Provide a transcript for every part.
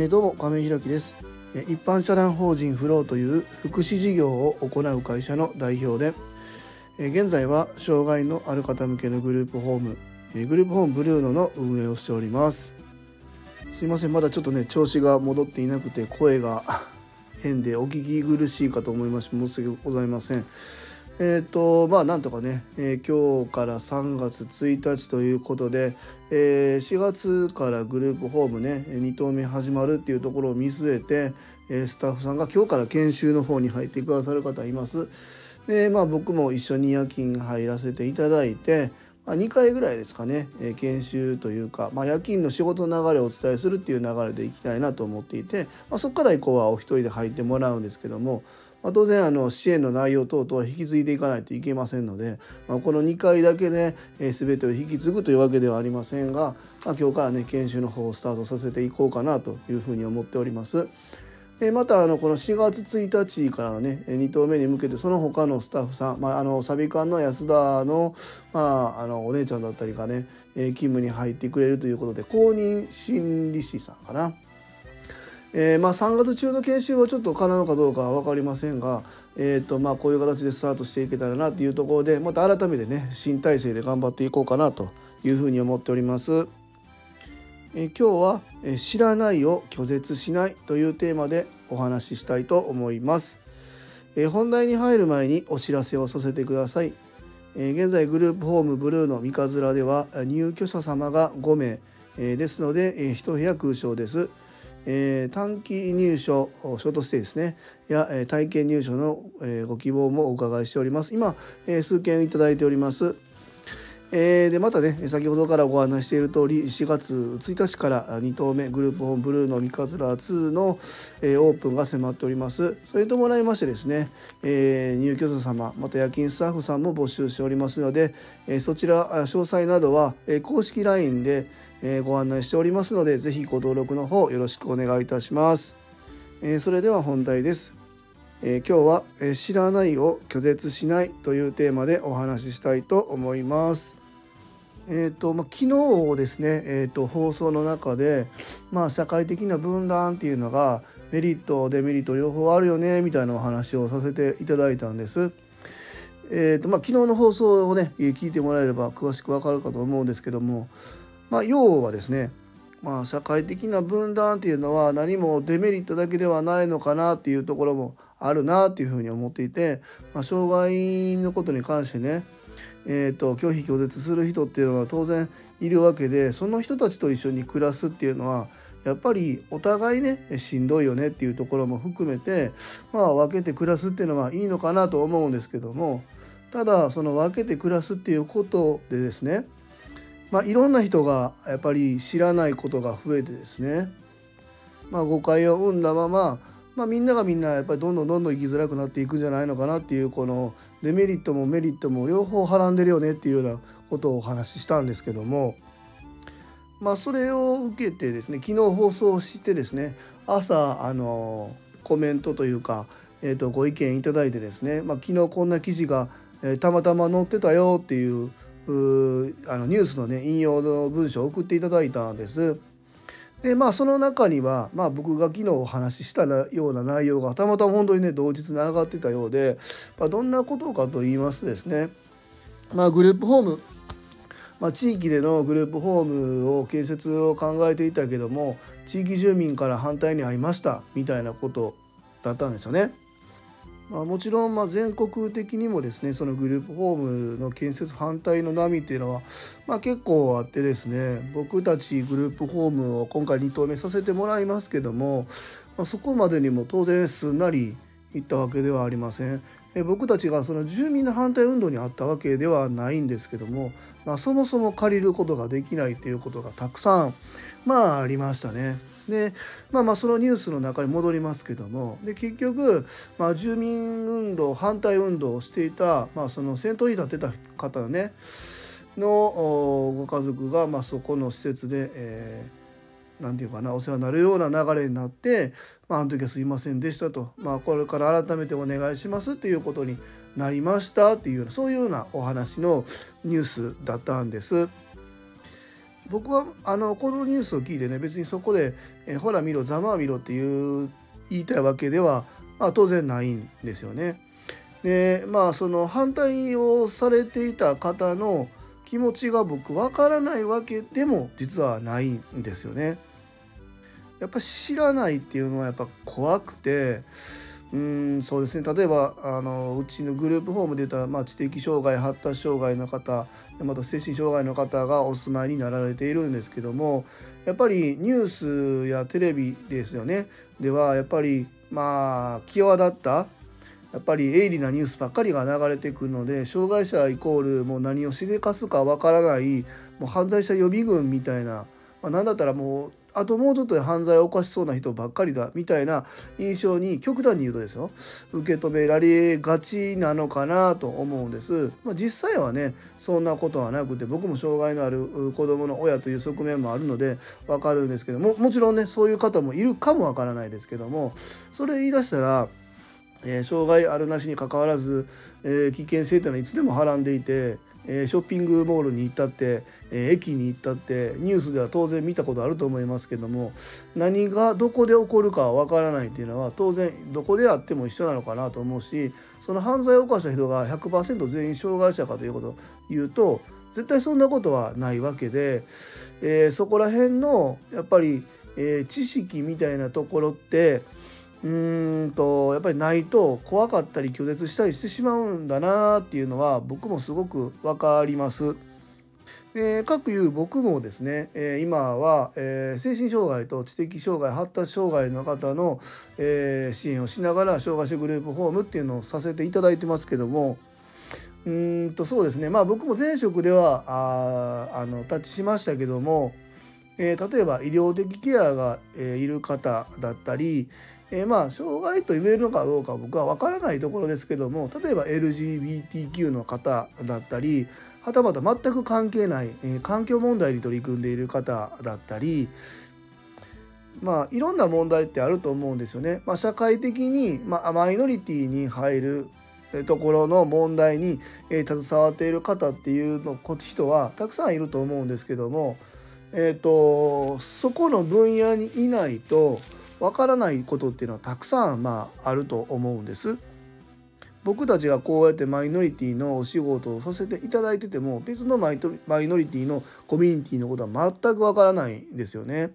えー、どうも亀井弘樹です。一般社団法人フローという福祉事業を行う会社の代表で現在は障害のある方向けのグループホームグループホームブルーノの運営をしております。すいません。まだちょっとね調子が戻っていなくて声が 変でお聞き苦しいかと思いまして申し訳ございません。えーとまあ、なんとかね、えー、今日から3月1日ということで、えー、4月からグループホームね2棟目始まるっていうところを見据えて、え、スタッフさんが今日から研修の方に入ってくださる方います。でまあ僕も一緒に夜勤入らせていただいて、まあ、2回ぐらいですかね、え、研修というか、まあ、夜勤の仕事の流れをお伝えするっていう流れでいきたいなと思っていて、まあ、そこから以降はお一人で入ってもらうんですけども。まあ、当然あの支援の内容等々は引き継いでいかないといけませんので、まあ、この2回だけで、えー、全てを引き継ぐというわけではありませんが、まあ、今日からね研修の方をスタートさせていこうかなというふうに思っております。またあのこの4月1日からのね2投目に向けてその他のスタッフさん、まあ、あのサビ館の安田の,、まあ、あのお姉ちゃんだったりがね勤務に入ってくれるということで公認心理師さんかな。えー、まあ、3月中の研修はちょっと可能かどうかは分かりませんが、えーとまあ、こういう形でスタートしていけたらなというところでまた改めてね新体制で頑張っていこうかなというふうに思っております。えー、今日は、えー「知らないを拒絶しない」というテーマでお話ししたいと思います。えー、本題に入る前にお知らせをさせてください。え現在グループホームブルーの三日面では入居者様が5名、えですので、え1部屋空床です。えー、短期入所ショートステイですねや、えー、体験入所の、えー、ご希望もお伺いしております。今、えー、数件いただいておりますえー、でまたね先ほどからご案内している通り4月1日から2棟目グループホームブルーの三日面2の、えー、オープンが迫っております。それに伴いましてですね、えー、入居者様また夜勤スタッフさんも募集しておりますので、え、そちら詳細などは、え、公式 LINE で、え、ご案内しておりますのでぜひご登録の方よろしくお願いいたします、え、それでは本題です。え、今日は、え、知らないを拒絶しないというテーマでお話ししたいと思います。えーとまあ、昨日ですね、えーと、放送の中で、まあ、社会的な分断っていうのがメリットデメリット両方あるよねみたいなお話をさせていただいたんです。えーとまあ、昨日の放送をね聞いてもらえれば詳しくわかるかと思うんですけども、まあ、要はですね、まあ、社会的な分断っていうのは何もデメリットだけではないのかなっていうところもあるなっていうふうに思っていて、まあ、障害のことに関してねえーと、拒否拒絶する人っていうのは当然いるわけでその人たちと一緒に暮らすっていうのはやっぱりお互いねしんどいよねっていうところも含めてまあ分けて暮らすっていうのはいいのかなと思うんですけどもただその分けて暮らすっていうことでですねまあいろんな人がやっぱり知らないことが増えてですねまあ誤解を生んだまままあ、みんながみんなやっぱりどんどんどんどん生きづらくなっていくんじゃないのかなっていうこのデメリットもメリットも両方はらんでるよねっていうようなことをお話ししたんですけどもまあそれを受けてですね昨日放送してですね朝あのコメントというか、えー、とご意見いただいてですね、まあ、昨日こんな記事が、えー、たまたま載ってたよっていうあのニュースのね引用の文章を送っていただいたんです。でまあその中には、まあ、僕が昨日お話ししたような内容がたまたま本当にね同日に上がってたようで、まあ、どんなことかと言いますとですね、まあ、グループホーム、まあ、地域でのグループホームを建設を考えていたけども地域住民から反対に遭いましたみたいなことだったんですよね。まあ、もちろんま全国的にもですねそのグループホームの建設反対の波っていうのは、まあ、結構あってですね僕たちグループホームを今回2棟目させてもらいますけども、まあ、そこまでにも当然すんなりいったわけではありません。僕たちがその住民の反対運動にあったわけではないんですけども、まあ、そもそも借りることができないっていうことがたくさんまあありましたね。でまあまあそのニュースの中に戻りますけどもで結局、まあ、住民運動反対運動をしていた、まあ、その先頭に立ってた方ねのご家族が、まあ、そこの施設で、えー、なんていうかなお世話になるような流れになって、まあ、あの時はすいませんでしたと、まあ、これから改めてお願いしますっていうことになりましたっていうそういうようなお話のニュースだったんです。僕はあのこのニュースを聞いてね別にそこで「えほら見ろざまあ見ろ」っていう言いたいわけでは、まあ、当然ないんですよね。でまあその反対をされていた方の気持ちが僕わからないわけでも実はないんですよね。やっぱ知らないっていうのはやっぱ怖くてうんそうですね。例えばあのうちのグループホームで言ったら、まあ、知的障害発達障害の方また精神障害の方がお住まいになられているんですけどもやっぱりニュースやテレビですよね。ではやっぱりまあ際立ったやっぱり鋭利なニュースばっかりが流れてくるので障害者イコールもう何をしでかすかわからないもう犯罪者予備軍みたいな、まあ、何だったらもうあともうちょっとで犯罪を犯しそうな人ばっかりだみたいな印象に極端に言うとですよ受け止められがちなのかなと思うんです。まあ、実際はねそんなことはなくて僕も障害のある子どもの親という側面もあるので分かるんですけどももちろんねそういう方もいるかもわからないですけどもそれ言い出したらえー、障害あるなしにかかわらず、えー、危険性というのはいつでもはらんでいてえショッピングモールに行ったって、え駅に行ったってニュースでは当然見たことあると思いますけども何がどこで起こるかわからないっていうのは当然どこであっても一緒なのかなと思うしその犯罪を犯した人が100%全員障害者かということを言うと絶対そんなことはないわけで、えー、そこら辺のやっぱり、え、知識みたいなところってうんとやっぱりないと怖かったり拒絶したりしてしまうんだなっていうのは僕もすごく分かります。えー、各いう僕もですね、えー、今は、えー、精神障害と知的障害発達障害の方の、え支援をしながら障害者グループホームっていうのをさせていただいてますけどもうんとそうですねまあ僕も前職ではああのタッチしましたけども、え例えば医療的ケアが、えいる方だったり、えー、まあ障害と言えるのかどうか僕は分からないところですけども例えば LGBTQ の方だったりはたまた全く関係ない、えー、環境問題に取り組んでいる方だったりまあいろんな問題ってあると思うんですよね。まあ、社会的に、まあ、マイノリティに入るところの問題に、えー、携わっている方っていうの人はたくさんいると思うんですけども、えーとそこの分野にいないとわからないことっていうのはたくさんまああると思うんです。僕たちがこうやってマイノリティのお仕事をさせていただいてても別のマイノリティのコミュニティのことは全くわからないんですよね。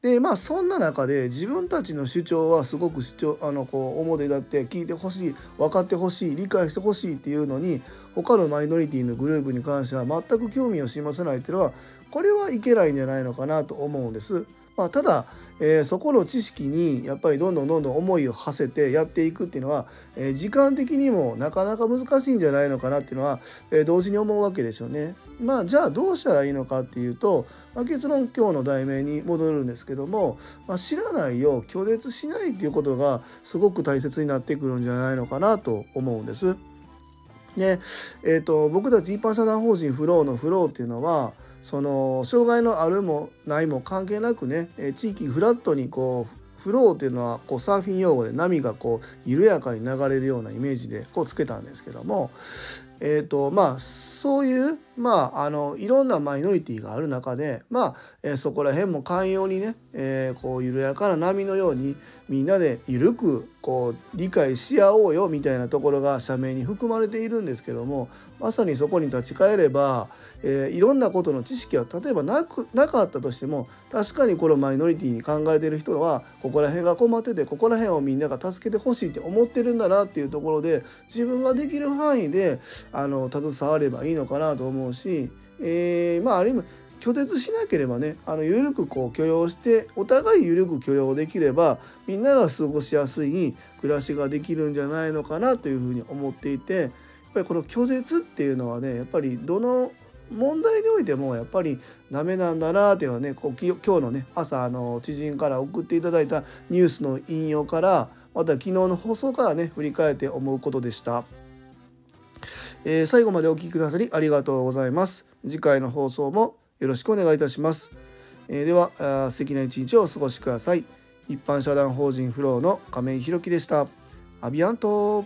でまあそんな中で自分たちの主張はすごく主張あのこう表立って聞いてほしい分かってほしい理解してほしいっていうのに他のマイノリティのグループに関しては全く興味を示さないっていうのはこれはいけないんじゃないのかなと思うんです。まあ、ただ、えー、そこの知識にやっぱりどんどんどんどん思いを馳せてやっていくっていうのは、えー、時間的にもなかなか難しいんじゃないのかなっていうのは、えー、同時に思うわけですよね。まあじゃあどうしたらいいのかっていうと、まあ、結論今日の題名に戻るんですけども、まあ、知らないを拒絶しないっていうことがすごく大切になってくるんじゃないのかなと思うんです。で、えーと、僕たち一般社団法人フローのフローっていうのはその障害のあるもないも関係なくね地域フラットにこうフローっていうのはこうサーフィン用語で波がこう緩やかに流れるようなイメージでこうつけたんですけどもえーとまあ、そういう、まあ、あのいろんなマイノリティがある中で、まあえー、そこら辺も寛容にね、えー、こう緩やかな波のようにみんなで緩くこう理解し合おうよみたいなところが社名に含まれているんですけどもまさにそこに立ち返れば、えー、いろんなことの知識は例えばなくなかったとしても確かにこのマイノリティに考えてる人はここら辺が困っててここら辺をみんなが助けてほしいって思ってるんだなっていうところで自分ができる範囲であの携わればいいのかなと思うし、えー、まあある意味拒絶しなければねあの緩くこう許容してお互い緩く許容できればみんなが過ごしやすい暮らしができるんじゃないのかなというふうに思っていてやっぱりこの拒絶っていうのはねやっぱりどの問題においてもやっぱりダメなんだなっていうのはねこう今日のね朝あの知人から送っていただいたニュースの引用からまた昨日の放送からね振り返って思うことでした。えー、最後までお聴きくださりありがとうございます。次回の放送もよろしくお願いいたします。えー、では素敵な一日をお過ごしください。一般社団法人フローの亀井弘樹でした。アビアント